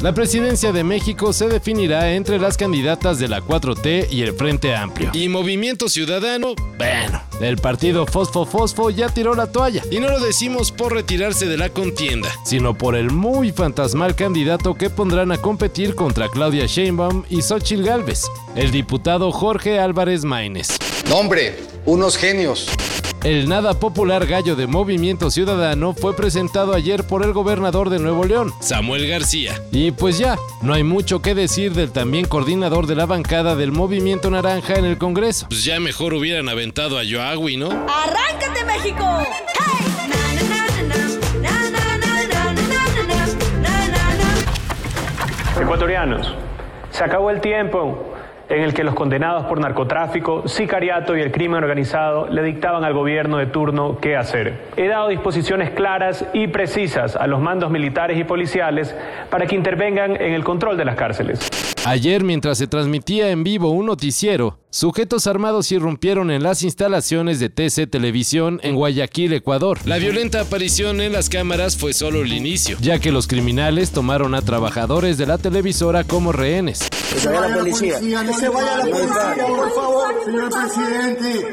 La presidencia de México se definirá entre las candidatas de la 4T y el Frente Amplio. Y Movimiento Ciudadano, bueno, el partido Fosfo Fosfo ya tiró la toalla. Y no lo decimos por retirarse de la contienda, sino por el muy fantasmal candidato que pondrán a competir contra Claudia Sheinbaum y Xochitl Gálvez, el diputado Jorge Álvarez Maínez. Nombre, unos genios. El nada popular gallo de Movimiento Ciudadano fue presentado ayer por el gobernador de Nuevo León, Samuel García. Y pues ya, no hay mucho que decir del también coordinador de la bancada del Movimiento Naranja en el Congreso. Pues ya mejor hubieran aventado a Yoagui, ¿no? ¡Arráncate, México! Ecuatorianos, se acabó el tiempo en el que los condenados por narcotráfico, sicariato y el crimen organizado le dictaban al gobierno de turno qué hacer. He dado disposiciones claras y precisas a los mandos militares y policiales para que intervengan en el control de las cárceles. Ayer, mientras se transmitía en vivo un noticiero, sujetos armados irrumpieron en las instalaciones de TC Televisión en Guayaquil, Ecuador. La violenta aparición en las cámaras fue solo el inicio, ya que los criminales tomaron a trabajadores de la televisora como rehenes. Que se vaya la policía. Que se vaya la policía, por favor. Señor presidente.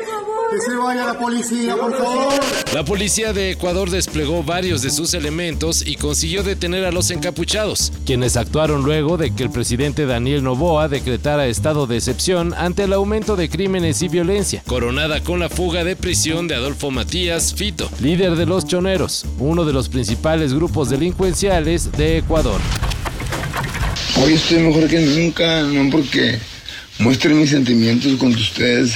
Que se vaya la policía, por favor. La policía de Ecuador desplegó varios de sus elementos y consiguió detener a los encapuchados, quienes actuaron luego de que el presidente Daniel Novoa decretara estado de excepción ante el aumento de crímenes y violencia, coronada con la fuga de prisión de Adolfo Matías Fito, líder de los Choneros, uno de los principales grupos delincuenciales de Ecuador. Hoy estoy mejor que nunca, no porque muestre mis sentimientos con ustedes,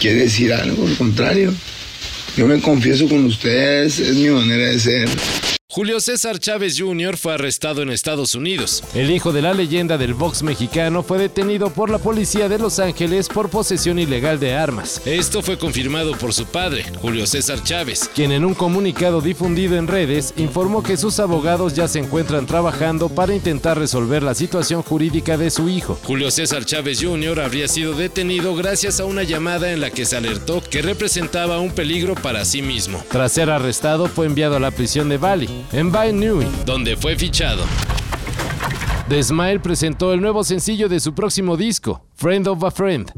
quiere decir algo, al contrario. Yo me confieso con ustedes, es mi manera de ser. Julio César Chávez Jr. fue arrestado en Estados Unidos. El hijo de la leyenda del box mexicano fue detenido por la policía de Los Ángeles por posesión ilegal de armas. Esto fue confirmado por su padre, Julio César Chávez, quien en un comunicado difundido en redes informó que sus abogados ya se encuentran trabajando para intentar resolver la situación jurídica de su hijo. Julio César Chávez Jr. habría sido detenido gracias a una llamada en la que se alertó que representaba un peligro para sí mismo. Tras ser arrestado fue enviado a la prisión de Bali en Bay Nui, donde fue fichado. The Smile presentó el nuevo sencillo de su próximo disco, Friend of a Friend.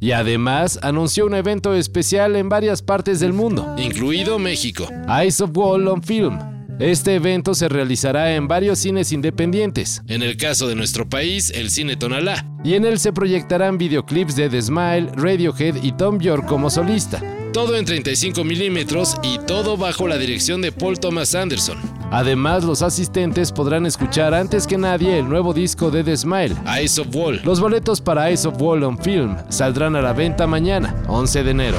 Y además anunció un evento especial en varias partes del mundo, incluido México, Eyes of Wall on Film. Este evento se realizará en varios cines independientes, en el caso de nuestro país, el Cine Tonalá, y en él se proyectarán videoclips de The Smile, Radiohead y Tom York como solista. Todo en 35 milímetros y todo bajo la dirección de Paul Thomas Anderson. Además, los asistentes podrán escuchar antes que nadie el nuevo disco de The Smile, Eyes of Wall. Los boletos para Eyes of Wall on Film saldrán a la venta mañana, 11 de enero.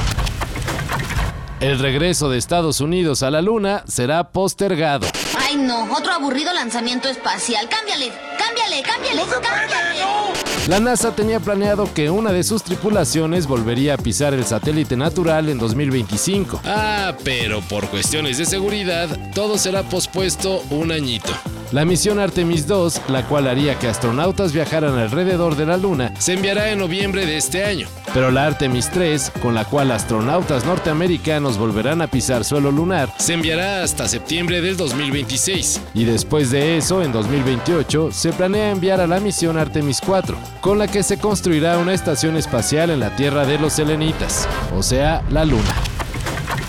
El regreso de Estados Unidos a la Luna será postergado. Ay, no, otro aburrido lanzamiento espacial. Cámbiale, cámbiale, cámbiale, cámbiale. La NASA tenía planeado que una de sus tripulaciones volvería a pisar el satélite natural en 2025. Ah, pero por cuestiones de seguridad, todo será pospuesto un añito. La misión Artemis 2, la cual haría que astronautas viajaran alrededor de la Luna, se enviará en noviembre de este año. Pero la Artemis 3, con la cual astronautas norteamericanos volverán a pisar suelo lunar, se enviará hasta septiembre del 2026. Y después de eso, en 2028, se planea enviar a la misión Artemis 4, con la que se construirá una estación espacial en la Tierra de los Selenitas, o sea, la Luna.